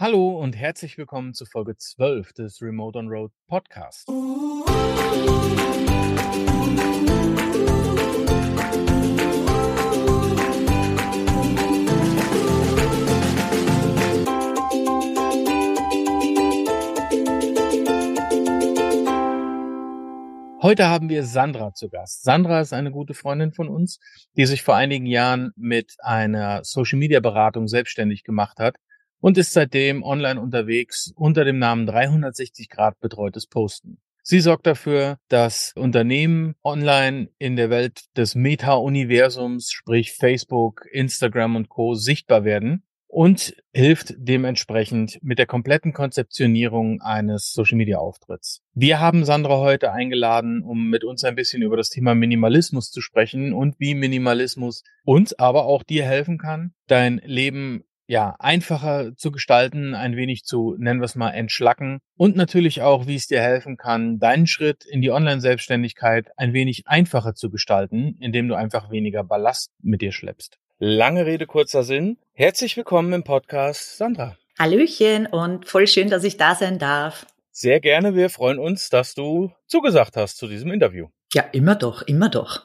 Hallo und herzlich willkommen zu Folge 12 des Remote on Road Podcast. Heute haben wir Sandra zu Gast. Sandra ist eine gute Freundin von uns, die sich vor einigen Jahren mit einer Social Media Beratung selbstständig gemacht hat und ist seitdem online unterwegs unter dem Namen 360 Grad betreutes Posten. Sie sorgt dafür, dass Unternehmen online in der Welt des Meta-Universums, sprich Facebook, Instagram und Co. sichtbar werden und hilft dementsprechend mit der kompletten Konzeptionierung eines Social-Media-Auftritts. Wir haben Sandra heute eingeladen, um mit uns ein bisschen über das Thema Minimalismus zu sprechen und wie Minimalismus uns, aber auch dir helfen kann, dein Leben ja, einfacher zu gestalten, ein wenig zu, nennen wir es mal, entschlacken und natürlich auch, wie es dir helfen kann, deinen Schritt in die Online-Selbstständigkeit ein wenig einfacher zu gestalten, indem du einfach weniger Ballast mit dir schleppst. Lange Rede, kurzer Sinn. Herzlich willkommen im Podcast, Sandra. Hallöchen und voll schön, dass ich da sein darf. Sehr gerne. Wir freuen uns, dass du zugesagt hast zu diesem Interview. Ja, immer doch, immer doch.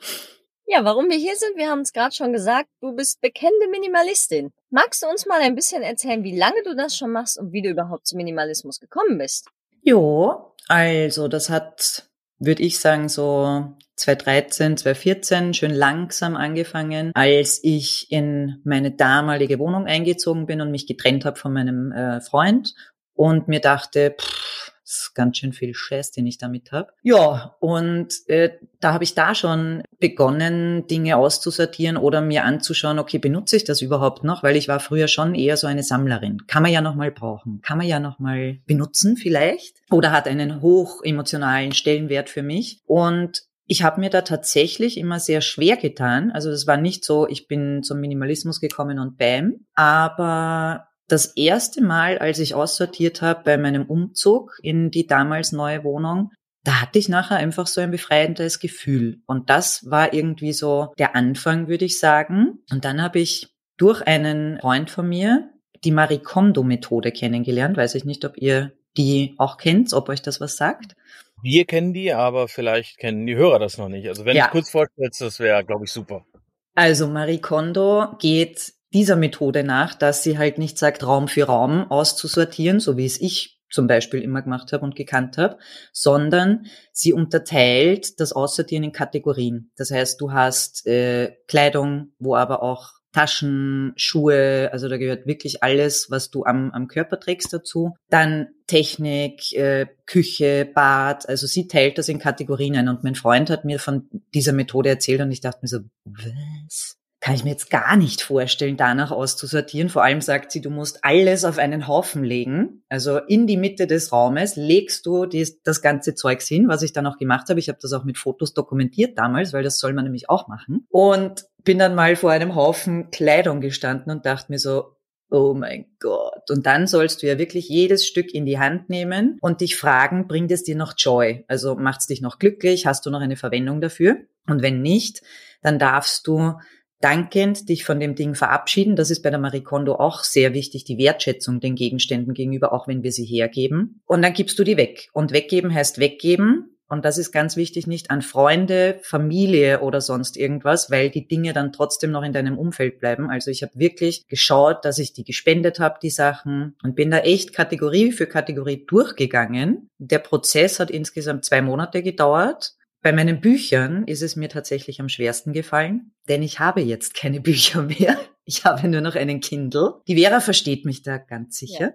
Ja, warum wir hier sind, wir haben es gerade schon gesagt, du bist bekennende Minimalistin. Magst du uns mal ein bisschen erzählen, wie lange du das schon machst und wie du überhaupt zum Minimalismus gekommen bist? Jo, also das hat, würde ich sagen, so 2013, 2014 schön langsam angefangen, als ich in meine damalige Wohnung eingezogen bin und mich getrennt habe von meinem äh, Freund und mir dachte, pff, das ist ganz schön viel Scheiß, den ich damit habe. Ja, und äh, da habe ich da schon begonnen, Dinge auszusortieren oder mir anzuschauen, okay, benutze ich das überhaupt noch? Weil ich war früher schon eher so eine Sammlerin. Kann man ja noch mal brauchen, kann man ja noch mal benutzen vielleicht oder hat einen hoch emotionalen Stellenwert für mich. Und ich habe mir da tatsächlich immer sehr schwer getan. Also das war nicht so, ich bin zum Minimalismus gekommen und bam. Aber das erste Mal, als ich aussortiert habe bei meinem Umzug in die damals neue Wohnung, da hatte ich nachher einfach so ein befreiendes Gefühl. Und das war irgendwie so der Anfang, würde ich sagen. Und dann habe ich durch einen Freund von mir die Marie Kondo-Methode kennengelernt. Weiß ich nicht, ob ihr die auch kennt, ob euch das was sagt. Wir kennen die, aber vielleicht kennen die Hörer das noch nicht. Also wenn ja. du kurz vorstellst, das wäre, glaube ich, super. Also Marie Kondo geht dieser Methode nach, dass sie halt nicht sagt, Raum für Raum auszusortieren, so wie es ich zum Beispiel immer gemacht habe und gekannt habe, sondern sie unterteilt das Aussortieren in Kategorien. Das heißt, du hast äh, Kleidung, wo aber auch Taschen, Schuhe, also da gehört wirklich alles, was du am, am Körper trägst dazu. Dann Technik, äh, Küche, Bad, also sie teilt das in Kategorien ein. Und mein Freund hat mir von dieser Methode erzählt und ich dachte mir so, was? Kann ich mir jetzt gar nicht vorstellen, danach auszusortieren. Vor allem sagt sie, du musst alles auf einen Haufen legen. Also in die Mitte des Raumes legst du das ganze Zeugs hin, was ich dann auch gemacht habe. Ich habe das auch mit Fotos dokumentiert damals, weil das soll man nämlich auch machen. Und bin dann mal vor einem Haufen Kleidung gestanden und dachte mir so, Oh mein Gott. Und dann sollst du ja wirklich jedes Stück in die Hand nehmen und dich fragen, bringt es dir noch Joy? Also macht es dich noch glücklich? Hast du noch eine Verwendung dafür? Und wenn nicht, dann darfst du dankend dich von dem Ding verabschieden. Das ist bei der Marie Kondo auch sehr wichtig, die Wertschätzung den Gegenständen gegenüber, auch wenn wir sie hergeben. Und dann gibst du die weg. Und weggeben heißt weggeben. Und das ist ganz wichtig, nicht an Freunde, Familie oder sonst irgendwas, weil die Dinge dann trotzdem noch in deinem Umfeld bleiben. Also ich habe wirklich geschaut, dass ich die gespendet habe, die Sachen, und bin da echt Kategorie für Kategorie durchgegangen. Der Prozess hat insgesamt zwei Monate gedauert. Bei meinen Büchern ist es mir tatsächlich am schwersten gefallen, denn ich habe jetzt keine Bücher mehr. Ich habe nur noch einen Kindle. Die Vera versteht mich da ganz sicher.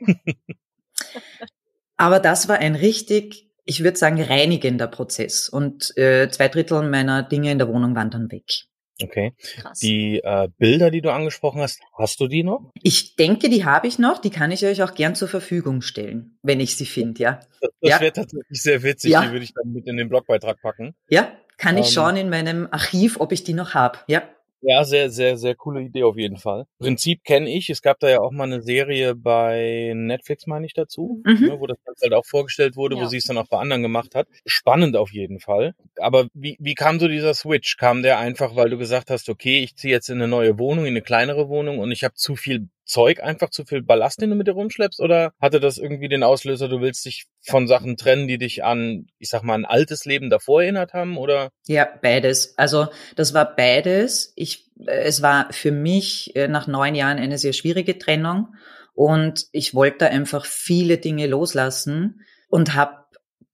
Ja. Aber das war ein richtig, ich würde sagen, reinigender Prozess. Und äh, zwei Drittel meiner Dinge in der Wohnung waren dann weg. Okay. Krass. Die äh, Bilder, die du angesprochen hast, hast du die noch? Ich denke, die habe ich noch. Die kann ich euch auch gern zur Verfügung stellen, wenn ich sie finde, ja. Das, das ja. wäre tatsächlich sehr witzig. Ja. Die würde ich dann mit in den Blogbeitrag packen. Ja, kann ich ähm, schauen in meinem Archiv, ob ich die noch habe. Ja. Ja, sehr, sehr, sehr coole Idee auf jeden Fall. Prinzip kenne ich. Es gab da ja auch mal eine Serie bei Netflix, meine ich dazu, mhm. ne, wo das halt auch vorgestellt wurde, ja. wo sie es dann auch bei anderen gemacht hat. Spannend auf jeden Fall. Aber wie, wie kam so dieser Switch? Kam der einfach, weil du gesagt hast, okay, ich ziehe jetzt in eine neue Wohnung, in eine kleinere Wohnung und ich habe zu viel Zeug einfach zu viel Ballast, den du mit dir rumschleppst? Oder hatte das irgendwie den Auslöser, du willst dich von Sachen trennen, die dich an, ich sag mal, ein altes Leben davor erinnert haben? Oder? Ja, beides. Also das war beides. Ich, es war für mich äh, nach neun Jahren eine sehr schwierige Trennung und ich wollte einfach viele Dinge loslassen und habe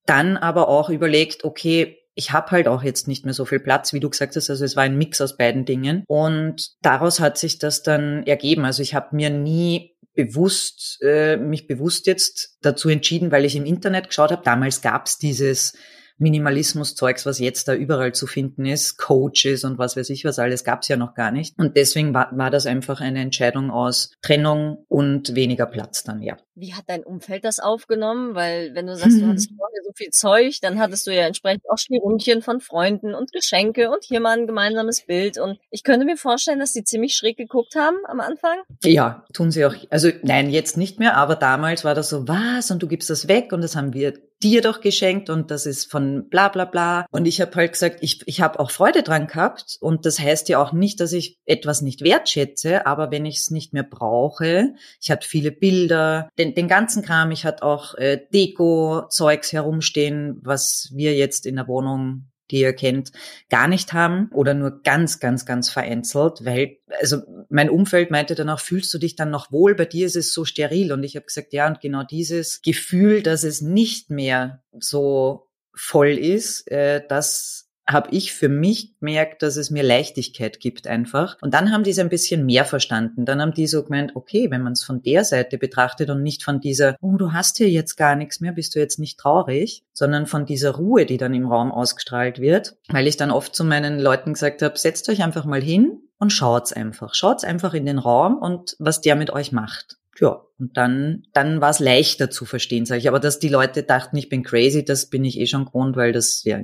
dann aber auch überlegt, okay, ich habe halt auch jetzt nicht mehr so viel Platz, wie du gesagt hast. Also es war ein Mix aus beiden Dingen. Und daraus hat sich das dann ergeben. Also ich habe mir nie bewusst, äh, mich bewusst jetzt dazu entschieden, weil ich im Internet geschaut habe. Damals gab's dieses Minimalismus-Zeugs, was jetzt da überall zu finden ist, Coaches und was weiß ich was alles, gab's ja noch gar nicht. Und deswegen war, war das einfach eine Entscheidung aus Trennung und weniger Platz dann, ja. Wie hat dein Umfeld das aufgenommen? Weil wenn du sagst, du hattest vorher so viel Zeug, dann hattest du ja entsprechend auch Schnirrumchen von Freunden und Geschenke und hier mal ein gemeinsames Bild. Und ich könnte mir vorstellen, dass die ziemlich schräg geguckt haben am Anfang. Ja, tun sie auch. Also nein, jetzt nicht mehr, aber damals war das so, was? Und du gibst das weg und das haben wir dir doch geschenkt und das ist von bla bla bla. Und ich habe halt gesagt, ich, ich habe auch Freude dran gehabt. Und das heißt ja auch nicht, dass ich etwas nicht wertschätze, aber wenn ich es nicht mehr brauche, ich hatte viele Bilder, den, ganzen Kram, ich hatte auch äh, Deko-Zeugs herumstehen, was wir jetzt in der Wohnung die ihr kennt, gar nicht haben oder nur ganz, ganz, ganz vereinzelt, weil, also mein Umfeld meinte dann auch, fühlst du dich dann noch wohl? Bei dir ist es so steril. Und ich habe gesagt, ja, und genau dieses Gefühl, dass es nicht mehr so voll ist, äh, das habe ich für mich gemerkt, dass es mir Leichtigkeit gibt einfach. Und dann haben die es ein bisschen mehr verstanden. Dann haben die so gemeint, okay, wenn man es von der Seite betrachtet und nicht von dieser, oh, du hast hier jetzt gar nichts mehr, bist du jetzt nicht traurig, sondern von dieser Ruhe, die dann im Raum ausgestrahlt wird. Weil ich dann oft zu meinen Leuten gesagt habe, setzt euch einfach mal hin und schaut's einfach. Schaut's einfach in den Raum und was der mit euch macht. Ja, und dann, dann war es leichter zu verstehen, sage ich. Aber dass die Leute dachten, ich bin crazy, das bin ich eh schon gewohnt, weil das ja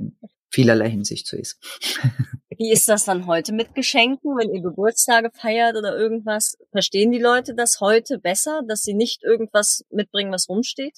vielerlei Hinsicht so ist. Wie ist das dann heute mit Geschenken, wenn ihr Geburtstage feiert oder irgendwas? Verstehen die Leute das heute besser, dass sie nicht irgendwas mitbringen, was rumsteht?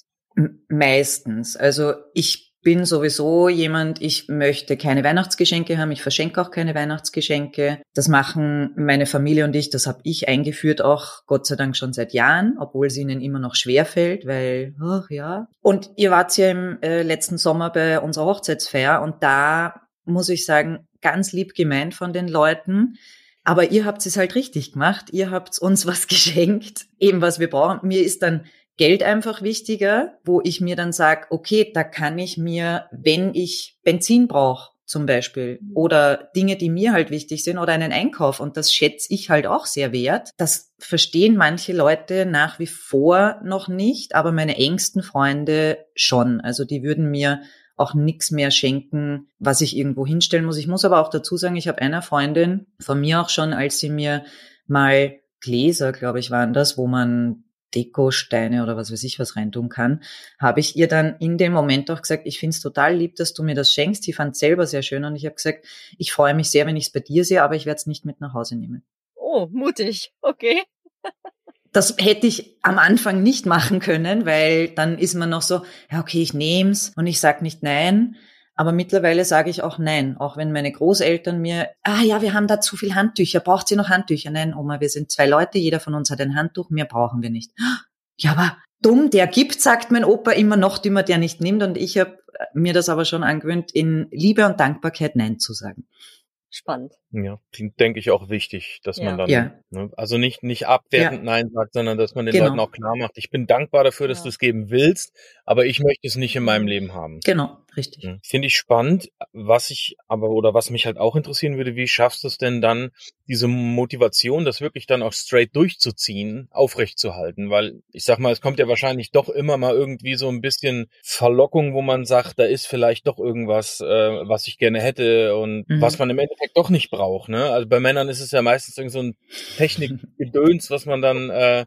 Meistens. Also ich bin sowieso jemand, ich möchte keine Weihnachtsgeschenke haben, ich verschenke auch keine Weihnachtsgeschenke. Das machen meine Familie und ich, das habe ich eingeführt auch Gott sei Dank schon seit Jahren, obwohl es ihnen immer noch schwer fällt, weil, ach ja. Und ihr wart ja im äh, letzten Sommer bei unserer Hochzeitsfeier und da muss ich sagen, ganz lieb gemeint von den Leuten. Aber ihr habt es halt richtig gemacht. Ihr habt uns was geschenkt, eben was wir brauchen. Mir ist dann Geld einfach wichtiger, wo ich mir dann sage, okay, da kann ich mir, wenn ich Benzin brauche, zum Beispiel, oder Dinge, die mir halt wichtig sind, oder einen Einkauf, und das schätze ich halt auch sehr wert. Das verstehen manche Leute nach wie vor noch nicht, aber meine engsten Freunde schon. Also die würden mir auch nichts mehr schenken, was ich irgendwo hinstellen muss. Ich muss aber auch dazu sagen, ich habe einer Freundin von mir auch schon, als sie mir mal Gläser, glaube ich, waren das, wo man Dekosteine oder was weiß ich was reintun kann, habe ich ihr dann in dem Moment auch gesagt, ich finde es total lieb, dass du mir das schenkst. Sie fand selber sehr schön und ich habe gesagt, ich freue mich sehr, wenn ich es bei dir sehe, aber ich werde es nicht mit nach Hause nehmen. Oh, mutig. Okay. das hätte ich am Anfang nicht machen können, weil dann ist man noch so, ja okay, ich nehm's und ich sag nicht nein. Aber mittlerweile sage ich auch nein, auch wenn meine Großeltern mir, ah ja, wir haben da zu viel Handtücher, braucht sie noch Handtücher? Nein, Oma, wir sind zwei Leute, jeder von uns hat ein Handtuch, mehr brauchen wir nicht. Ja, aber dumm, der gibt, sagt mein Opa immer noch dümmer, der nicht nimmt. Und ich habe mir das aber schon angewöhnt, in Liebe und Dankbarkeit Nein zu sagen. Spannend. Ja, denke ich auch wichtig, dass ja. man dann, ja. ne, also nicht, nicht abwertend ja. Nein sagt, sondern dass man den genau. Leuten auch klar macht, ich bin dankbar dafür, dass du es geben willst, aber ich möchte es nicht in meinem Leben haben. Genau, richtig. Hm. Finde ich spannend. Was ich aber, oder was mich halt auch interessieren würde, wie schaffst du es denn dann, diese Motivation, das wirklich dann auch straight durchzuziehen, aufrechtzuhalten? Weil ich sag mal, es kommt ja wahrscheinlich doch immer mal irgendwie so ein bisschen Verlockung, wo man sagt, da ist vielleicht doch irgendwas, äh, was ich gerne hätte und mhm. was man im Endeffekt doch nicht braucht braucht. Ne? Also bei Männern ist es ja meistens irgend so ein Technikgedöns, was man dann äh,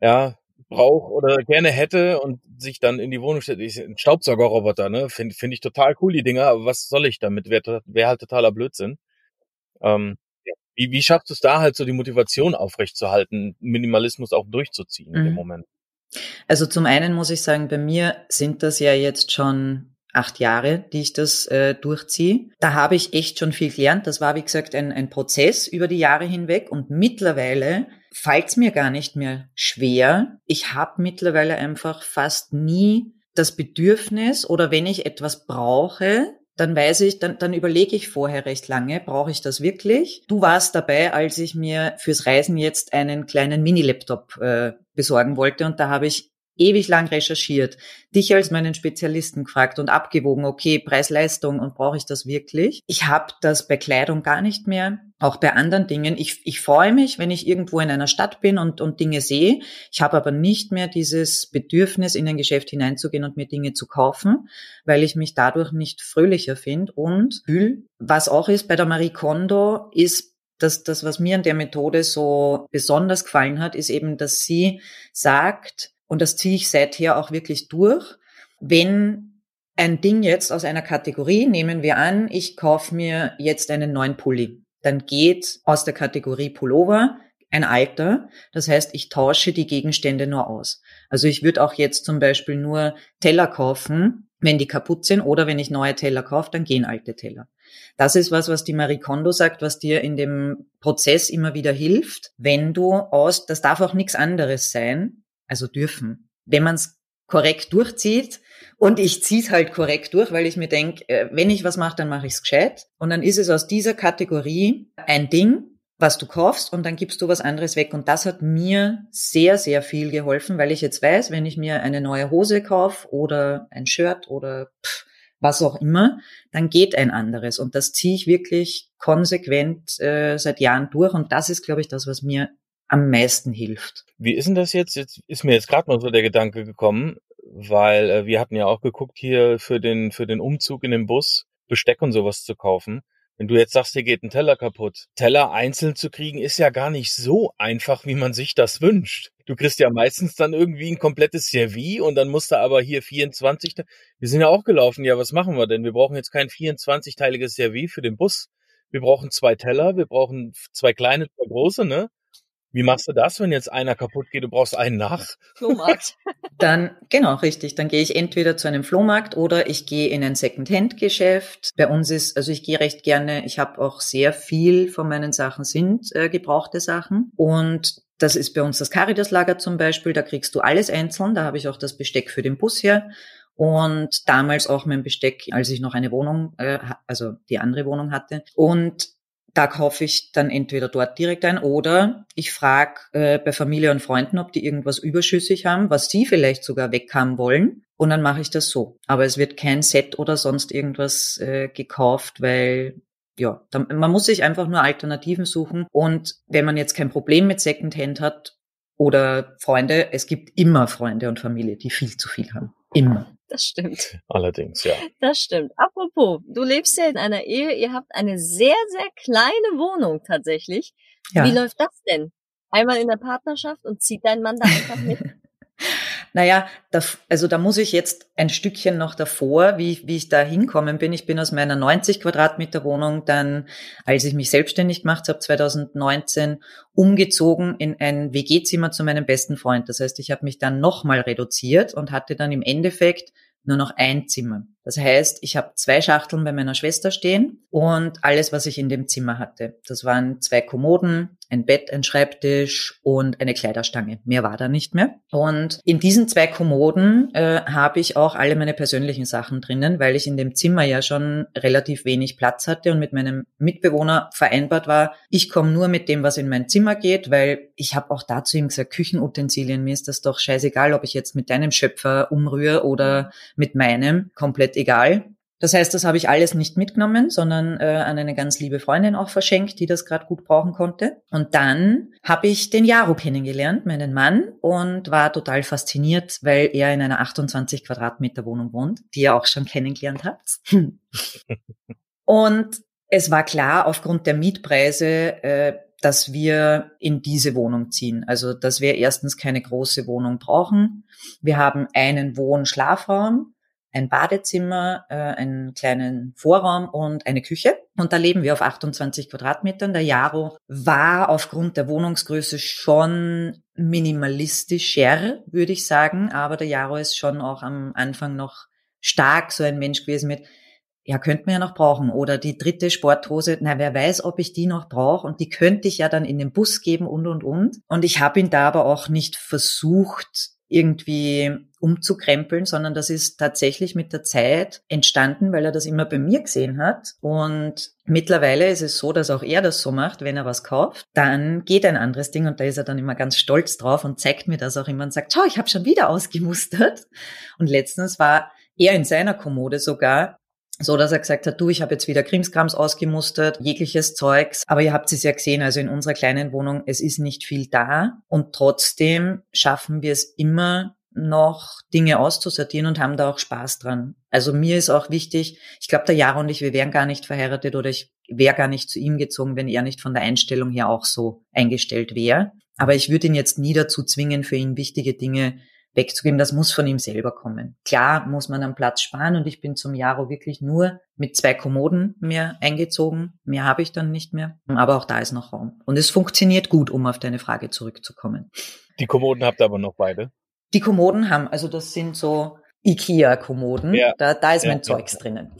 ja braucht oder gerne hätte und sich dann in die Wohnung stellt. Ich, ein Staubsaugerroboter, ne? Finde find ich total cool, die Dinger, aber was soll ich damit? Wäre wär halt totaler Blödsinn. Ähm, wie, wie schaffst du es da halt so die Motivation aufrechtzuerhalten, Minimalismus auch durchzuziehen mhm. im Moment? Also zum einen muss ich sagen, bei mir sind das ja jetzt schon acht Jahre, die ich das äh, durchziehe. Da habe ich echt schon viel gelernt. Das war, wie gesagt, ein, ein Prozess über die Jahre hinweg und mittlerweile fällt mir gar nicht mehr schwer. Ich habe mittlerweile einfach fast nie das Bedürfnis oder wenn ich etwas brauche, dann weiß ich, dann, dann überlege ich vorher recht lange, brauche ich das wirklich? Du warst dabei, als ich mir fürs Reisen jetzt einen kleinen Mini-Laptop äh, besorgen wollte und da habe ich ewig lang recherchiert, dich als meinen Spezialisten gefragt und abgewogen, okay, Preis-Leistung und brauche ich das wirklich? Ich habe das bei Kleidung gar nicht mehr, auch bei anderen Dingen. Ich, ich freue mich, wenn ich irgendwo in einer Stadt bin und, und Dinge sehe. Ich habe aber nicht mehr dieses Bedürfnis, in ein Geschäft hineinzugehen und mir Dinge zu kaufen, weil ich mich dadurch nicht fröhlicher finde. Und was auch ist bei der Marie Kondo, ist das, das, was mir an der Methode so besonders gefallen hat, ist eben, dass sie sagt, und das ziehe ich seither auch wirklich durch. Wenn ein Ding jetzt aus einer Kategorie, nehmen wir an, ich kaufe mir jetzt einen neuen Pulli, dann geht aus der Kategorie Pullover ein Alter. Das heißt, ich tausche die Gegenstände nur aus. Also ich würde auch jetzt zum Beispiel nur Teller kaufen, wenn die kaputt sind oder wenn ich neue Teller kaufe, dann gehen alte Teller. Das ist was, was die Marie Kondo sagt, was dir in dem Prozess immer wieder hilft. Wenn du aus, das darf auch nichts anderes sein, also dürfen. Wenn man es korrekt durchzieht, und ich ziehe es halt korrekt durch, weil ich mir denke, äh, wenn ich was mache, dann mache ich es gescheit. Und dann ist es aus dieser Kategorie ein Ding, was du kaufst und dann gibst du was anderes weg. Und das hat mir sehr, sehr viel geholfen, weil ich jetzt weiß, wenn ich mir eine neue Hose kaufe oder ein Shirt oder pff, was auch immer, dann geht ein anderes. Und das ziehe ich wirklich konsequent äh, seit Jahren durch. Und das ist, glaube ich, das, was mir am meisten hilft. Wie ist denn das jetzt? Jetzt ist mir jetzt gerade mal so der Gedanke gekommen, weil äh, wir hatten ja auch geguckt hier für den für den Umzug in den Bus Besteck und sowas zu kaufen. Wenn du jetzt sagst, dir geht ein Teller kaputt, Teller einzeln zu kriegen, ist ja gar nicht so einfach, wie man sich das wünscht. Du kriegst ja meistens dann irgendwie ein komplettes Servie und dann musst du aber hier 24. Wir sind ja auch gelaufen. Ja, was machen wir denn? Wir brauchen jetzt kein 24-teiliges Servie für den Bus. Wir brauchen zwei Teller, wir brauchen zwei kleine, zwei große, ne? Wie machst du das, wenn jetzt einer kaputt geht, du brauchst einen nach? Flohmarkt. Dann, genau, richtig. Dann gehe ich entweder zu einem Flohmarkt oder ich gehe in ein Second-Hand-Geschäft. Bei uns ist, also ich gehe recht gerne, ich habe auch sehr viel von meinen Sachen sind äh, gebrauchte Sachen. Und das ist bei uns das Caritas-Lager zum Beispiel, da kriegst du alles einzeln. Da habe ich auch das Besteck für den Bus her. Und damals auch mein Besteck, als ich noch eine Wohnung, äh, also die andere Wohnung hatte. Und da kaufe ich dann entweder dort direkt ein oder ich frage äh, bei Familie und Freunden, ob die irgendwas überschüssig haben, was sie vielleicht sogar weghaben wollen. Und dann mache ich das so. Aber es wird kein Set oder sonst irgendwas äh, gekauft, weil ja, da, man muss sich einfach nur Alternativen suchen. Und wenn man jetzt kein Problem mit Secondhand hat oder Freunde, es gibt immer Freunde und Familie, die viel zu viel haben. Immer. Das stimmt. Allerdings, ja. Das stimmt. Apropos, du lebst ja in einer Ehe, ihr habt eine sehr, sehr kleine Wohnung tatsächlich. Ja. Wie läuft das denn? Einmal in der Partnerschaft und zieht dein Mann da einfach mit? Naja, da, also da muss ich jetzt ein Stückchen noch davor, wie, wie ich da hinkommen bin. Ich bin aus meiner 90 Quadratmeter Wohnung dann, als ich mich selbstständig gemacht habe, 2019, umgezogen in ein WG-Zimmer zu meinem besten Freund. Das heißt, ich habe mich dann nochmal reduziert und hatte dann im Endeffekt nur noch ein Zimmer. Das heißt, ich habe zwei Schachteln bei meiner Schwester stehen und alles, was ich in dem Zimmer hatte. Das waren zwei Kommoden, ein Bett, ein Schreibtisch und eine Kleiderstange. Mehr war da nicht mehr. Und in diesen zwei Kommoden äh, habe ich auch alle meine persönlichen Sachen drinnen, weil ich in dem Zimmer ja schon relativ wenig Platz hatte und mit meinem Mitbewohner vereinbart war, ich komme nur mit dem, was in mein Zimmer geht, weil ich habe auch dazu ihm gesagt, Küchenutensilien, mir ist das doch scheißegal, ob ich jetzt mit deinem Schöpfer umrühre oder mit meinem, komplett egal. Das heißt, das habe ich alles nicht mitgenommen, sondern äh, an eine ganz liebe Freundin auch verschenkt, die das gerade gut brauchen konnte. Und dann habe ich den Jaro kennengelernt, meinen Mann, und war total fasziniert, weil er in einer 28 Quadratmeter Wohnung wohnt, die ihr auch schon kennengelernt habt. und es war klar, aufgrund der Mietpreise, äh, dass wir in diese Wohnung ziehen. Also, dass wir erstens keine große Wohnung brauchen. Wir haben einen Wohn-Schlafraum ein Badezimmer, äh, einen kleinen Vorraum und eine Küche. Und da leben wir auf 28 Quadratmetern. Der Jaro war aufgrund der Wohnungsgröße schon minimalistischer, würde ich sagen. Aber der Jaro ist schon auch am Anfang noch stark so ein Mensch gewesen mit, ja, könnte man ja noch brauchen. Oder die dritte Sporthose, na, wer weiß, ob ich die noch brauche. Und die könnte ich ja dann in den Bus geben und, und, und. Und ich habe ihn da aber auch nicht versucht, irgendwie umzukrempeln, sondern das ist tatsächlich mit der Zeit entstanden, weil er das immer bei mir gesehen hat. Und mittlerweile ist es so, dass auch er das so macht, wenn er was kauft, dann geht ein anderes Ding und da ist er dann immer ganz stolz drauf und zeigt mir das auch immer und sagt, schau, ich habe schon wieder ausgemustert. Und letztens war er in seiner Kommode sogar so dass er gesagt hat, du, ich habe jetzt wieder Krimskrams ausgemustert, jegliches Zeugs, aber ihr habt es ja gesehen, also in unserer kleinen Wohnung, es ist nicht viel da und trotzdem schaffen wir es immer noch Dinge auszusortieren und haben da auch Spaß dran. Also mir ist auch wichtig, ich glaube, der Jaro und ich, wir wären gar nicht verheiratet oder ich wäre gar nicht zu ihm gezogen, wenn er nicht von der Einstellung her auch so eingestellt wäre. Aber ich würde ihn jetzt nie dazu zwingen, für ihn wichtige Dinge wegzugeben, das muss von ihm selber kommen. Klar muss man am Platz sparen und ich bin zum Jaro wirklich nur mit zwei Kommoden mehr eingezogen. Mehr habe ich dann nicht mehr. Aber auch da ist noch Raum. Und es funktioniert gut, um auf deine Frage zurückzukommen. Die Kommoden habt ihr aber noch beide? Die Kommoden haben, also das sind so Ikea-Kommoden. Ja. Da, da ist ja, mein Zeugs ja. drinnen.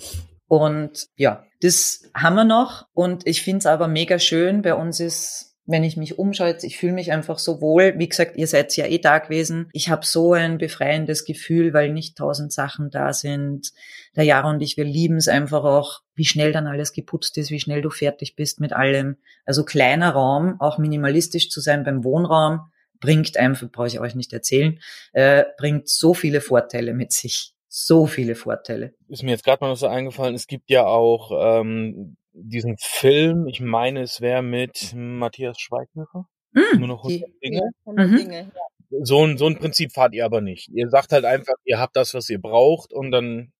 Und ja, das haben wir noch. Und ich finde es aber mega schön. Bei uns ist wenn ich mich umschaue, ich fühle mich einfach so wohl. Wie gesagt, ihr seid ja eh da gewesen. Ich habe so ein befreiendes Gefühl, weil nicht tausend Sachen da sind. Der Jahre und ich, wir lieben es einfach auch, wie schnell dann alles geputzt ist, wie schnell du fertig bist mit allem. Also kleiner Raum, auch minimalistisch zu sein beim Wohnraum, bringt einfach, brauche ich euch nicht erzählen, äh, bringt so viele Vorteile mit sich so viele Vorteile. Ist mir jetzt gerade mal noch so eingefallen, es gibt ja auch ähm, diesen Film, ich meine, es wäre mit Matthias Schweighöfer. Mm, Nur noch 100 die, Dinge. 100 mhm. Dinge ja. so, ein, so ein Prinzip fahrt ihr aber nicht. Ihr sagt halt einfach, ihr habt das, was ihr braucht und dann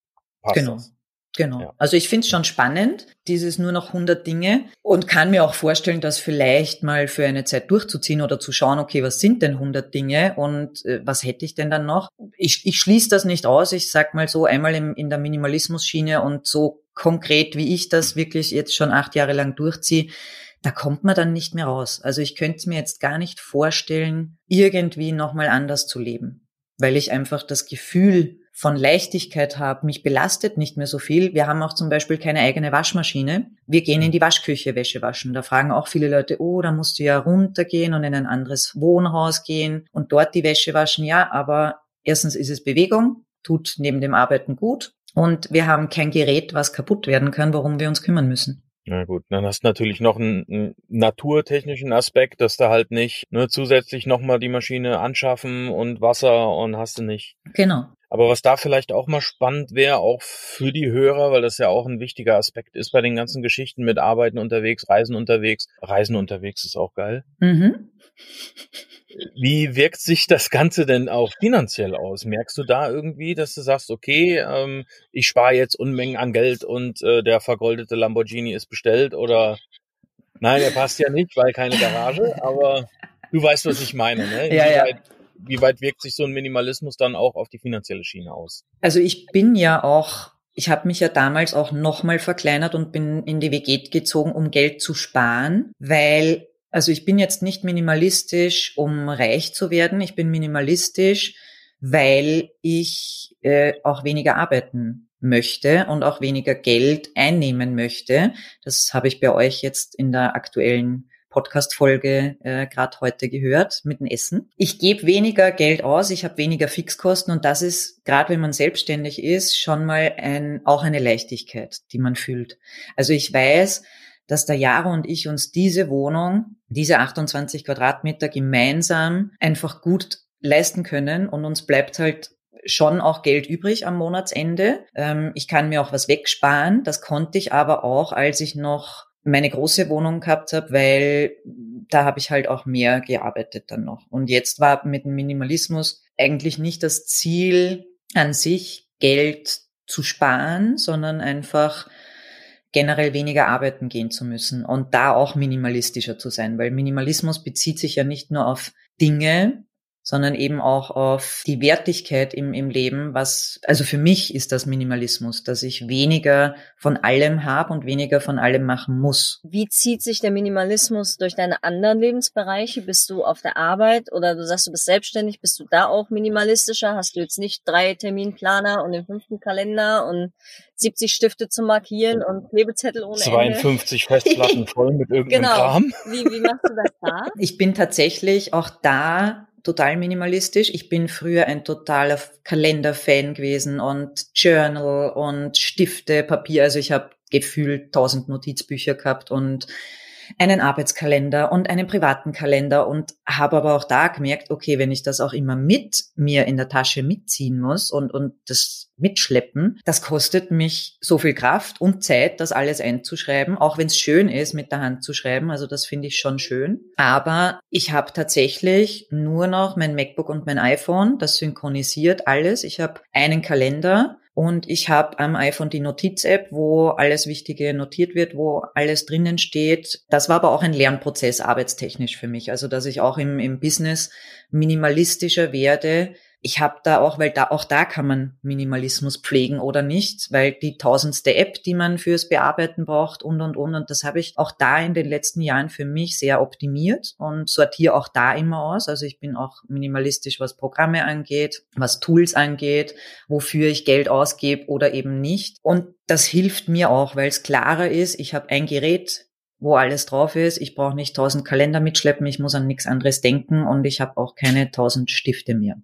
passt genau. das. Genau. Ja. Also ich finde es schon spannend, dieses nur noch 100 Dinge und kann mir auch vorstellen, das vielleicht mal für eine Zeit durchzuziehen oder zu schauen, okay, was sind denn 100 Dinge und äh, was hätte ich denn dann noch? Ich, ich schließe das nicht aus. Ich sag mal so einmal im, in der Minimalismus-Schiene und so konkret, wie ich das wirklich jetzt schon acht Jahre lang durchziehe, da kommt man dann nicht mehr raus. Also ich könnte mir jetzt gar nicht vorstellen, irgendwie nochmal anders zu leben, weil ich einfach das Gefühl von Leichtigkeit habe, mich belastet nicht mehr so viel. Wir haben auch zum Beispiel keine eigene Waschmaschine. Wir gehen in die Waschküche Wäsche waschen. Da fragen auch viele Leute, oh, da musst du ja runtergehen und in ein anderes Wohnhaus gehen und dort die Wäsche waschen. Ja, aber erstens ist es Bewegung, tut neben dem Arbeiten gut und wir haben kein Gerät, was kaputt werden kann, worum wir uns kümmern müssen. Na gut, dann hast du natürlich noch einen, einen naturtechnischen Aspekt, dass da halt nicht ne, zusätzlich nochmal die Maschine anschaffen und Wasser und hast du nicht. Genau. Aber was da vielleicht auch mal spannend wäre, auch für die Hörer, weil das ja auch ein wichtiger Aspekt ist bei den ganzen Geschichten mit Arbeiten unterwegs, Reisen unterwegs. Reisen unterwegs ist auch geil. Mhm. Wie wirkt sich das Ganze denn auch finanziell aus? Merkst du da irgendwie, dass du sagst, okay, ähm, ich spare jetzt Unmengen an Geld und äh, der vergoldete Lamborghini ist bestellt oder nein, der passt ja nicht, weil keine Garage, aber du weißt, was ich meine, ne? Ja, ja. Wie weit wirkt sich so ein Minimalismus dann auch auf die finanzielle Schiene aus? Also ich bin ja auch ich habe mich ja damals auch nochmal verkleinert und bin in die WG gezogen, um Geld zu sparen, weil also ich bin jetzt nicht minimalistisch, um reich zu werden. Ich bin minimalistisch, weil ich äh, auch weniger arbeiten möchte und auch weniger Geld einnehmen möchte. Das habe ich bei euch jetzt in der aktuellen Podcast-Folge äh, gerade heute gehört mit dem Essen. Ich gebe weniger Geld aus, ich habe weniger Fixkosten und das ist, gerade wenn man selbstständig ist, schon mal ein, auch eine Leichtigkeit, die man fühlt. Also ich weiß, dass der Jaro und ich uns diese Wohnung, diese 28 Quadratmeter gemeinsam einfach gut leisten können und uns bleibt halt schon auch Geld übrig am Monatsende. Ähm, ich kann mir auch was wegsparen. Das konnte ich aber auch, als ich noch meine große Wohnung gehabt habe, weil da habe ich halt auch mehr gearbeitet dann noch. Und jetzt war mit dem Minimalismus eigentlich nicht das Ziel an sich, Geld zu sparen, sondern einfach generell weniger arbeiten gehen zu müssen und da auch minimalistischer zu sein, weil Minimalismus bezieht sich ja nicht nur auf Dinge, sondern eben auch auf die Wertigkeit im, im Leben, was, also für mich ist das Minimalismus, dass ich weniger von allem habe und weniger von allem machen muss. Wie zieht sich der Minimalismus durch deine anderen Lebensbereiche? Bist du auf der Arbeit oder du sagst, du bist selbstständig, bist du da auch minimalistischer? Hast du jetzt nicht drei Terminplaner und den fünften Kalender und 70 Stifte zu markieren und Klebezettel ohne 52 Ende? Festplatten voll mit irgendeinem genau. Kram? Wie, wie machst du das da? Ich bin tatsächlich auch da total minimalistisch. Ich bin früher ein totaler Kalender-Fan gewesen und Journal und Stifte, Papier. Also ich habe gefühlt tausend Notizbücher gehabt und einen Arbeitskalender und einen privaten Kalender und habe aber auch da gemerkt, okay, wenn ich das auch immer mit mir in der Tasche mitziehen muss und, und das mitschleppen, das kostet mich so viel Kraft und Zeit, das alles einzuschreiben, auch wenn es schön ist, mit der Hand zu schreiben. Also das finde ich schon schön. Aber ich habe tatsächlich nur noch mein MacBook und mein iPhone, das synchronisiert alles. Ich habe einen Kalender und ich habe am iPhone die Notiz-App, wo alles Wichtige notiert wird, wo alles drinnen steht. Das war aber auch ein Lernprozess arbeitstechnisch für mich. Also dass ich auch im, im Business minimalistischer werde, ich habe da auch, weil da auch da kann man Minimalismus pflegen oder nicht, weil die tausendste App, die man fürs Bearbeiten braucht und und und und das habe ich auch da in den letzten Jahren für mich sehr optimiert und sortiere auch da immer aus. Also ich bin auch minimalistisch, was Programme angeht, was Tools angeht, wofür ich Geld ausgebe oder eben nicht. Und das hilft mir auch, weil es klarer ist. Ich habe ein Gerät, wo alles drauf ist. Ich brauche nicht tausend Kalender mitschleppen, ich muss an nichts anderes denken und ich habe auch keine tausend Stifte mehr.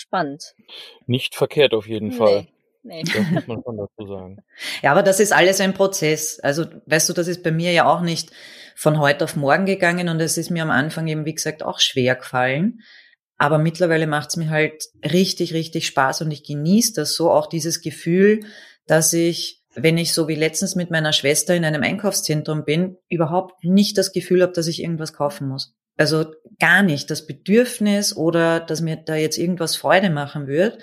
Spannend. Nicht verkehrt auf jeden Fall. Nee. Das muss man schon dazu sagen. Ja, aber das ist alles ein Prozess. Also, weißt du, das ist bei mir ja auch nicht von heute auf morgen gegangen und es ist mir am Anfang eben, wie gesagt, auch schwer gefallen. Aber mittlerweile macht es mir halt richtig, richtig Spaß und ich genieße das so, auch dieses Gefühl, dass ich, wenn ich so wie letztens mit meiner Schwester in einem Einkaufszentrum bin, überhaupt nicht das Gefühl habe, dass ich irgendwas kaufen muss. Also gar nicht das Bedürfnis oder dass mir da jetzt irgendwas Freude machen wird,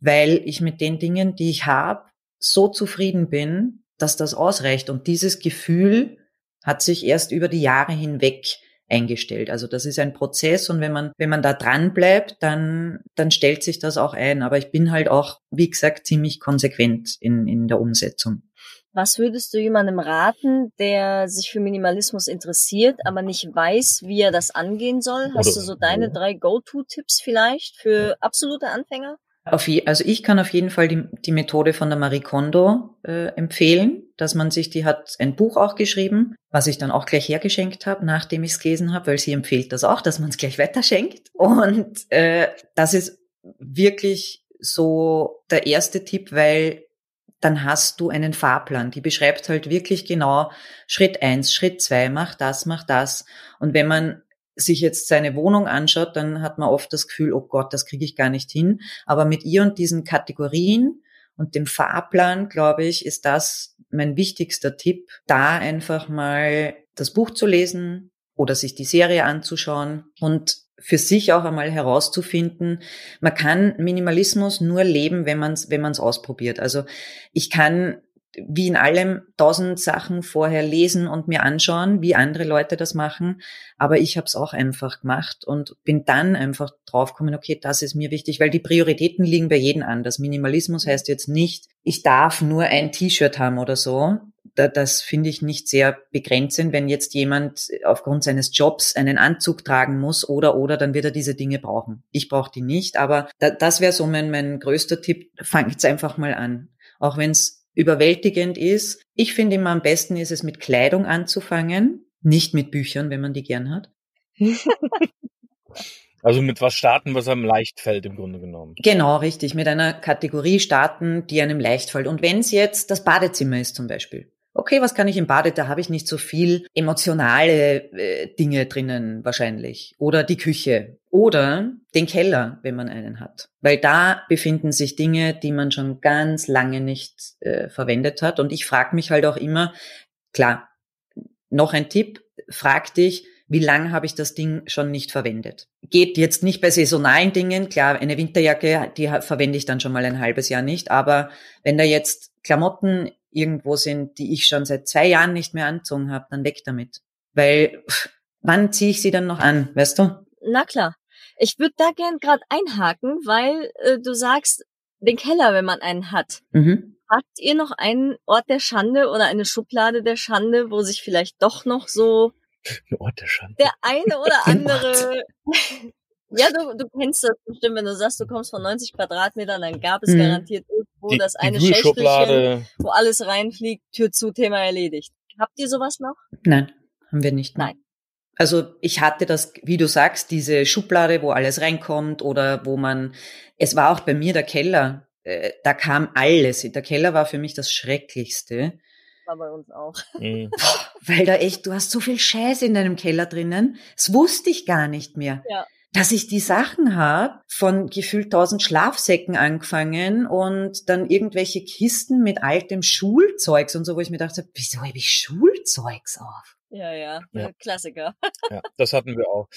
weil ich mit den Dingen, die ich habe, so zufrieden bin, dass das ausreicht. Und dieses Gefühl hat sich erst über die Jahre hinweg eingestellt. Also das ist ein Prozess und wenn man, wenn man da dran bleibt, dann, dann stellt sich das auch ein. Aber ich bin halt auch, wie gesagt, ziemlich konsequent in, in der Umsetzung. Was würdest du jemandem raten, der sich für Minimalismus interessiert, aber nicht weiß, wie er das angehen soll? Hast Oder, du so deine drei Go-To-Tipps vielleicht für absolute Anfänger? Auf je, also ich kann auf jeden Fall die, die Methode von der Marie Kondo äh, empfehlen, dass man sich, die hat ein Buch auch geschrieben, was ich dann auch gleich hergeschenkt habe, nachdem ich es gelesen habe, weil sie empfiehlt das auch, dass man es gleich weiterschenkt. Und äh, das ist wirklich so der erste Tipp, weil dann hast du einen Fahrplan. Die beschreibt halt wirklich genau Schritt eins, Schritt zwei, mach das, mach das. Und wenn man sich jetzt seine Wohnung anschaut, dann hat man oft das Gefühl, oh Gott, das kriege ich gar nicht hin. Aber mit ihr und diesen Kategorien und dem Fahrplan, glaube ich, ist das mein wichtigster Tipp, da einfach mal das Buch zu lesen oder sich die Serie anzuschauen und für sich auch einmal herauszufinden, man kann Minimalismus nur leben, wenn man es wenn man's ausprobiert. Also ich kann wie in allem tausend Sachen vorher lesen und mir anschauen, wie andere Leute das machen. Aber ich habe es auch einfach gemacht und bin dann einfach draufgekommen, okay, das ist mir wichtig, weil die Prioritäten liegen bei jedem anders. Minimalismus heißt jetzt nicht, ich darf nur ein T-Shirt haben oder so, das finde ich nicht sehr begrenzend. Wenn jetzt jemand aufgrund seines Jobs einen Anzug tragen muss oder oder, dann wird er diese Dinge brauchen. Ich brauche die nicht, aber das wäre so mein, mein größter Tipp. Fangt einfach mal an. Auch wenn es überwältigend ist. Ich finde immer am besten ist es mit Kleidung anzufangen, nicht mit Büchern, wenn man die gern hat. Also mit was starten, was einem leicht fällt im Grunde genommen. Genau, richtig. Mit einer Kategorie starten, die einem leicht fällt. Und wenn es jetzt das Badezimmer ist zum Beispiel, okay, was kann ich im Bade? Da habe ich nicht so viel emotionale äh, Dinge drinnen wahrscheinlich. Oder die Küche. Oder den Keller, wenn man einen hat. Weil da befinden sich Dinge, die man schon ganz lange nicht äh, verwendet hat. Und ich frage mich halt auch immer, klar, noch ein Tipp, frag dich, wie lange habe ich das Ding schon nicht verwendet? Geht jetzt nicht bei saisonalen Dingen, klar, eine Winterjacke, die verwende ich dann schon mal ein halbes Jahr nicht, aber wenn da jetzt Klamotten irgendwo sind, die ich schon seit zwei Jahren nicht mehr anzogen habe, dann weg damit. Weil wann ziehe ich sie dann noch an, weißt du? Na klar. Ich würde da gern gerade einhaken, weil äh, du sagst, den Keller, wenn man einen hat. Mhm. Habt ihr noch einen Ort der Schande oder eine Schublade der Schande, wo sich vielleicht doch noch so Ein Ort der Schande. der eine oder andere. Ja, du, du kennst das bestimmt, wenn du sagst, du kommst von 90 Quadratmetern, dann gab es Mhm. garantiert irgendwo Die, das eine Schächtelchen, wo alles reinfliegt, Tür zu, Thema erledigt. Habt ihr sowas noch? Nein, haben wir nicht. Nein. Also ich hatte das, wie du sagst, diese Schublade, wo alles reinkommt oder wo man, es war auch bei mir der Keller, äh, da kam alles. Der Keller war für mich das Schrecklichste, War bei uns auch. Mhm. weil da echt, du hast so viel Scheiß in deinem Keller drinnen, das wusste ich gar nicht mehr. Ja. Dass ich die Sachen habe, von gefühlt tausend Schlafsäcken angefangen und dann irgendwelche Kisten mit altem Schulzeugs und so, wo ich mir dachte, wieso habe ich Schulzeugs auf? Ja, ja, Ja. Klassiker. Ja, das hatten wir auch.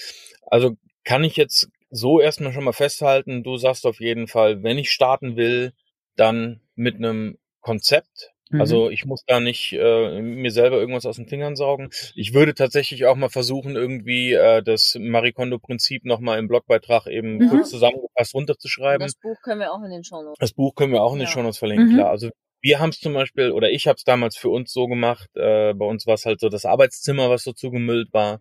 Also kann ich jetzt so erstmal schon mal festhalten, du sagst auf jeden Fall, wenn ich starten will, dann mit einem Konzept. Mhm. Also ich muss da nicht äh, mir selber irgendwas aus den Fingern saugen. Ich würde tatsächlich auch mal versuchen, irgendwie äh, das Marikondo-Prinzip nochmal im Blogbeitrag eben Mhm. kurz zusammengefasst runterzuschreiben. Das Buch können wir auch in den Shownotes. Das Buch können wir auch in den Ja. Shownotes verlinken, Mhm. klar. Also wir haben es zum Beispiel, oder ich habe es damals für uns so gemacht, äh, bei uns war es halt so das Arbeitszimmer, was so zugemüllt war.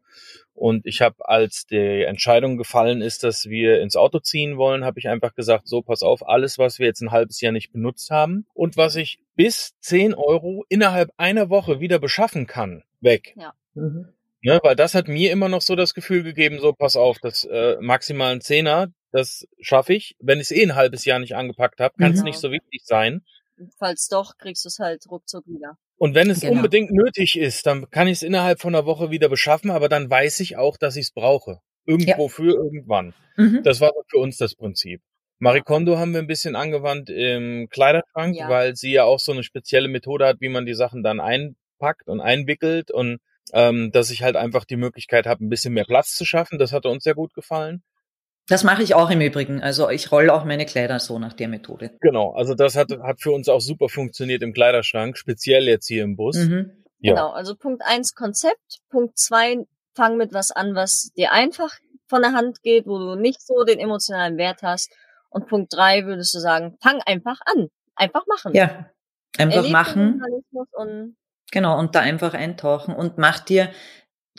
Und ich habe, als die Entscheidung gefallen ist, dass wir ins Auto ziehen wollen, habe ich einfach gesagt, so pass auf, alles, was wir jetzt ein halbes Jahr nicht benutzt haben und was ich bis 10 Euro innerhalb einer Woche wieder beschaffen kann, weg. Mhm. Ne, weil das hat mir immer noch so das Gefühl gegeben, so pass auf, das äh, maximal ein Zehner, das schaffe ich. Wenn ich es eh ein halbes Jahr nicht angepackt habe, kann es Mhm. nicht so wichtig sein. Falls doch, kriegst du es halt ruckzuck wieder. Und wenn es Genau. unbedingt nötig ist, dann kann ich es innerhalb von einer Woche wieder beschaffen, aber dann weiß ich auch, dass ich es brauche. Irgendwo für irgendwann. Mhm. Das war für uns das Prinzip. Marikondo haben wir ein bisschen angewandt im Kleiderschrank, Ja. weil sie ja auch so eine spezielle Methode hat, wie man die Sachen dann einpackt und einwickelt und ähm, dass ich halt einfach die Möglichkeit habe, ein bisschen mehr Platz zu schaffen. Das hatte uns sehr gut gefallen. Das mache ich auch im Übrigen. Also ich rolle auch meine Kleider so nach der Methode. Genau, also das hat, hat für uns auch super funktioniert im Kleiderschrank, speziell jetzt hier im Bus. Mhm. Ja. Genau, also Punkt eins Konzept, Punkt zwei fang mit was an, was dir einfach von der Hand geht, wo du nicht so den emotionalen Wert hast. Und Punkt drei würdest du sagen, fang einfach an. Einfach machen. Ja, einfach Erleb den machen. Und Genau, und da einfach eintauchen und mach dir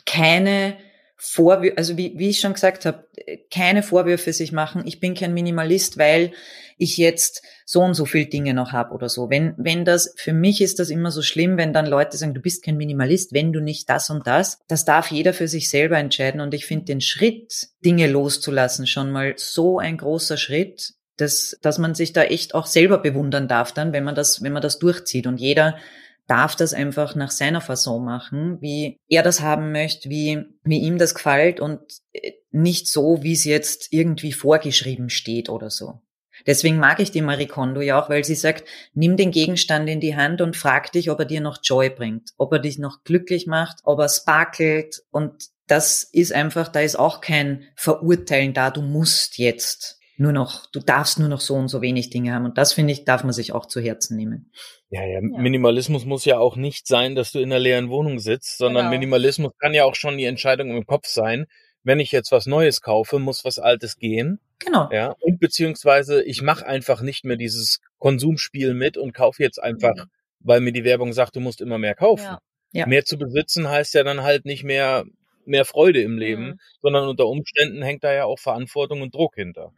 keine Vorwürfe, also wie, wie ich schon gesagt habe, keine Vorwürfe sich machen. Ich bin kein Minimalist, weil ich jetzt so und so viel Dinge noch habe oder so. Wenn, wenn das, für mich ist das immer so schlimm, wenn dann Leute sagen, du bist kein Minimalist, wenn du nicht das und das. Das darf jeder für sich selber entscheiden. Und ich finde den Schritt, Dinge loszulassen, schon mal so ein großer Schritt, dass, dass man sich da echt auch selber bewundern darf dann, wenn man das, wenn man das durchzieht. Und jeder darf das einfach nach seiner Fasson machen, wie er das haben möchte, wie, wie ihm das gefällt und äh, nicht so, wie es jetzt irgendwie vorgeschrieben steht oder so. Deswegen mag ich die Marie Kondo ja auch, weil sie sagt, nimm den Gegenstand in die Hand und frag dich, ob er dir noch Joy bringt, ob er dich noch glücklich macht, ob er sparkelt und das ist einfach, da ist auch kein Verurteilen da, du musst jetzt nur noch, du darfst nur noch so und so wenig Dinge haben und das finde ich, darf man sich auch zu Herzen nehmen. Ja, ja, Minimalismus muss ja auch nicht sein, dass du in einer leeren Wohnung sitzt, sondern Genau. Minimalismus kann ja auch schon die Entscheidung im Kopf sein. Wenn ich jetzt was Neues kaufe, muss was Altes gehen. Genau. Ja, und beziehungsweise ich mache einfach nicht mehr dieses Konsumspiel mit und kaufe jetzt einfach, Mhm. weil mir die Werbung sagt, du musst immer mehr kaufen. Ja. Ja. Mehr zu besitzen heißt ja dann halt nicht mehr mehr Freude im Leben, Mhm. sondern unter Umständen hängt da ja auch Verantwortung und Druck hinter.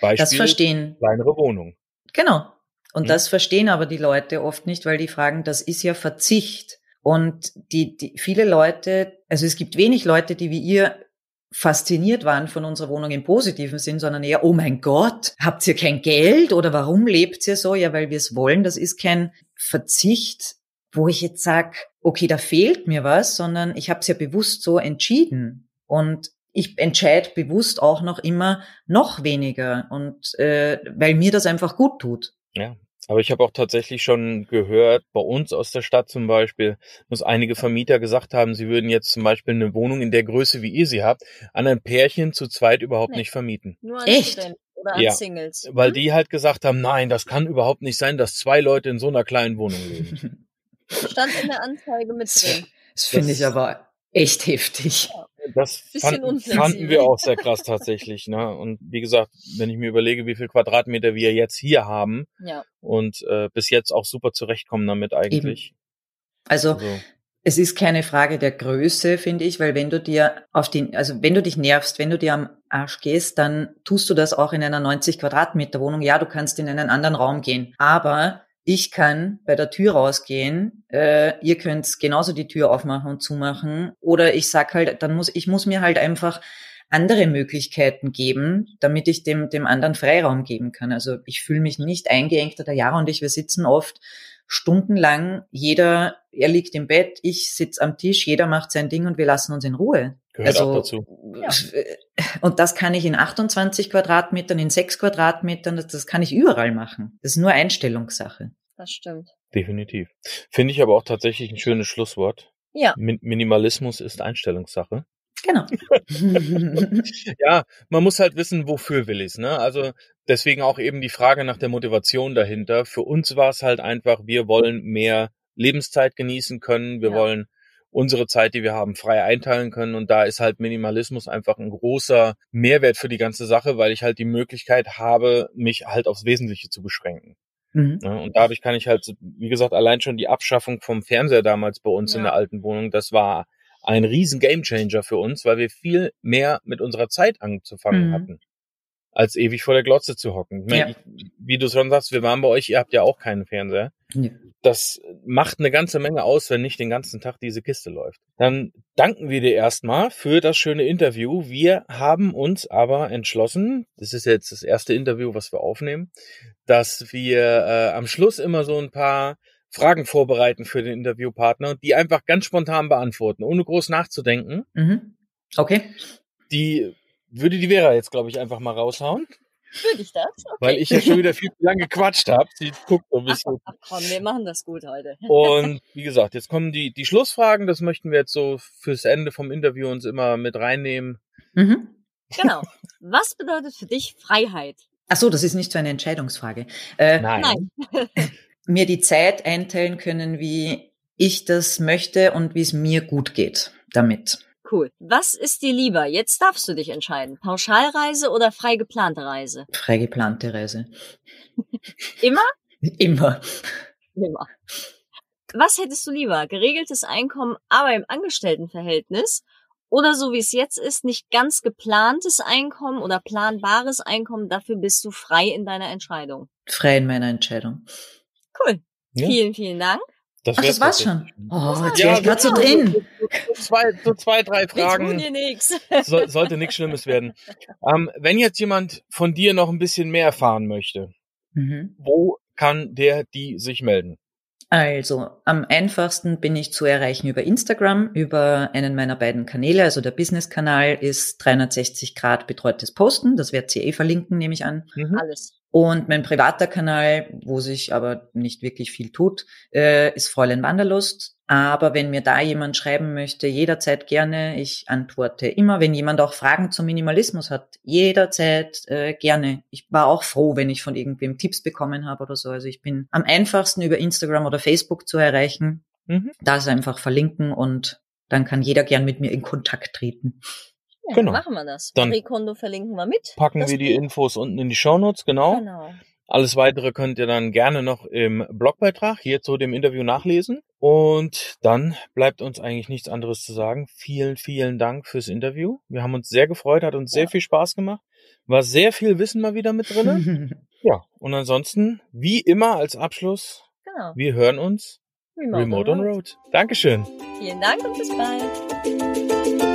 Beispiel Das verstehen. kleinere Wohnung. Genau. Und Mhm. das verstehen aber die Leute oft nicht, weil die fragen, das ist ja Verzicht. Und die, die, viele Leute, also es gibt wenig Leute, die wie ihr fasziniert waren von unserer Wohnung im positiven Sinn, sondern eher, oh mein Gott, habt ihr kein Geld oder warum lebt ihr so? Ja, weil wir es wollen. Das ist kein Verzicht, wo ich jetzt sag, okay, da fehlt mir was, sondern ich habe es ja bewusst so entschieden. Und ich entscheide bewusst auch noch immer noch weniger und äh, weil mir das einfach gut tut. Ja, aber ich habe auch tatsächlich schon gehört, bei uns aus der Stadt zum Beispiel, dass einige Vermieter gesagt haben, sie würden jetzt zum Beispiel eine Wohnung in der Größe, wie ihr sie habt, an ein Pärchen zu zweit überhaupt Nee. nicht vermieten. Nur an Echt? Studenten oder an Ja. Singles. Weil die halt gesagt haben, nein, das kann überhaupt nicht sein, dass zwei Leute in so einer kleinen Wohnung leben. Stand in der Anzeige mit drin. Das finde Das- ich aber echt heftig. Das fanden, fanden wir auch sehr krass tatsächlich. Ne? Und wie gesagt, wenn ich mir überlege, wie viel Quadratmeter wir jetzt hier haben Ja. und äh, bis jetzt auch super zurechtkommen damit eigentlich. Also, Also, es ist keine Frage der Größe, finde ich, weil wenn du dir auf den, also wenn du dich nervst, wenn du dir am Arsch gehst, dann tust du das auch in einer 90 Quadratmeter Wohnung. Ja, du kannst in einen anderen Raum gehen, aber ich kann bei der Tür rausgehen, äh, ihr könnt genauso die Tür aufmachen und zumachen. Oder ich sag halt, dann muss ich muss mir halt einfach andere Möglichkeiten geben, damit ich dem, dem anderen Freiraum geben kann. Also ich fühle mich nicht eingeengt. Der Jara und ich, wir sitzen oft stundenlang, jeder, er liegt im Bett, ich sitz am Tisch, jeder macht sein Ding und wir lassen uns in Ruhe. Gehört also, auch dazu. Und das kann ich in 28 Quadratmetern, in 6 Quadratmetern, das, das kann ich überall machen. Das ist nur Einstellungssache. Das stimmt. Definitiv. Finde ich aber auch tatsächlich ein schönes Schlusswort. Ja. Min Minimalismus ist Einstellungssache. Genau. Ja, man muss halt wissen, wofür will ich's, ne? Also deswegen auch eben die Frage nach der Motivation dahinter. Für uns war es halt einfach, wir wollen mehr Lebenszeit genießen können, wir Ja. wollen unsere Zeit, die wir haben, frei einteilen können und da ist halt Minimalismus einfach ein großer Mehrwert für die ganze Sache, weil ich halt die Möglichkeit habe, mich halt aufs Wesentliche zu beschränken. Mhm. Ne? Und dadurch kann ich halt, wie gesagt, allein schon die Abschaffung vom Fernseher damals bei uns in Ja. der alten Wohnung, das war ein riesen Gamechanger für uns, weil wir viel mehr mit unserer Zeit anzufangen Mhm. hatten, als ewig vor der Glotze zu hocken. Ja. ich, wie du schon sagst, wir waren bei euch, ihr habt ja auch keinen Fernseher. Ja. Das macht eine ganze Menge aus, wenn nicht den ganzen Tag diese Kiste läuft. Dann danken wir dir erstmal für das schöne Interview. Wir haben uns aber entschlossen, das ist jetzt das erste Interview, was wir aufnehmen, dass wir äh, am Schluss immer so ein paar Fragen vorbereiten für den Interviewpartner, die einfach ganz spontan beantworten, ohne groß nachzudenken. Mhm. Okay. Die würde die Vera jetzt, glaube ich, einfach mal raushauen, Würde ich das? Okay. weil ich ja schon wieder viel zu lange gequatscht habe. Sie guckt so ein bisschen. Ach komm, wir machen das gut heute. Und wie gesagt, jetzt kommen die, die Schlussfragen. Das möchten wir jetzt so fürs Ende vom Interview uns immer mit reinnehmen. Mhm. Genau. Was bedeutet für dich Freiheit? Ach so, das ist nicht so eine Entscheidungsfrage. Äh, Nein. Mir die Zeit einteilen können, wie ich das möchte und wie es mir gut geht damit. Cool. Was ist dir lieber? Jetzt darfst du dich entscheiden. Pauschalreise oder frei geplante Reise? Frei geplante Reise. Immer? Immer. Immer. Was hättest du lieber? Geregeltes Einkommen, aber im Angestelltenverhältnis? Oder so wie es jetzt ist, nicht ganz geplantes Einkommen oder planbares Einkommen, dafür bist du frei in deiner Entscheidung. Frei in meiner Entscheidung. Cool. Ja. Vielen, vielen Dank. Ach, wär's das war's schon. Oh, jetzt Ja, wäre ich gerade so genau. drin. So zwei, so zwei, drei Wir tun Fragen. nix. So, sollte nichts Schlimmes werden. Ähm, wenn jetzt jemand von dir noch ein bisschen mehr erfahren möchte, Mhm. wo kann der die sich melden? Also, am einfachsten bin ich zu erreichen über Instagram, über einen meiner beiden Kanäle. Also der Business-Kanal ist 360 Grad betreutes Posten. Das wird sie eh verlinken, nehme ich an. Mhm. Alles. Und mein privater Kanal, wo sich aber nicht wirklich viel tut, äh, ist Fräulein Wanderlust. Aber wenn mir da jemand schreiben möchte, jederzeit gerne. Ich antworte immer. Wenn jemand auch Fragen zum Minimalismus hat, jederzeit äh, gerne. Ich war auch froh, wenn ich von irgendwem Tipps bekommen habe oder so. Also ich bin am einfachsten über Instagram oder Facebook zu erreichen. Mhm. Da ist einfach verlinken und dann kann jeder gern mit mir in Kontakt treten. Ja, Genau. machen wir das. Dann Marie Kondo verlinken wir mit. Packen Das wir die. Infos unten in die Shownotes, genau. Genau. Alles weitere könnt ihr dann gerne noch im Blogbeitrag hier zu dem Interview nachlesen. Und dann bleibt uns eigentlich nichts anderes zu sagen. Vielen, vielen Dank fürs Interview. Wir haben uns sehr gefreut, hat uns sehr Ja. viel Spaß gemacht. War sehr viel Wissen mal wieder mit drinne. ja, und ansonsten, wie immer als Abschluss, Genau. wir hören uns Remote, Remote on Road. Dankeschön. Vielen Dank und bis bald.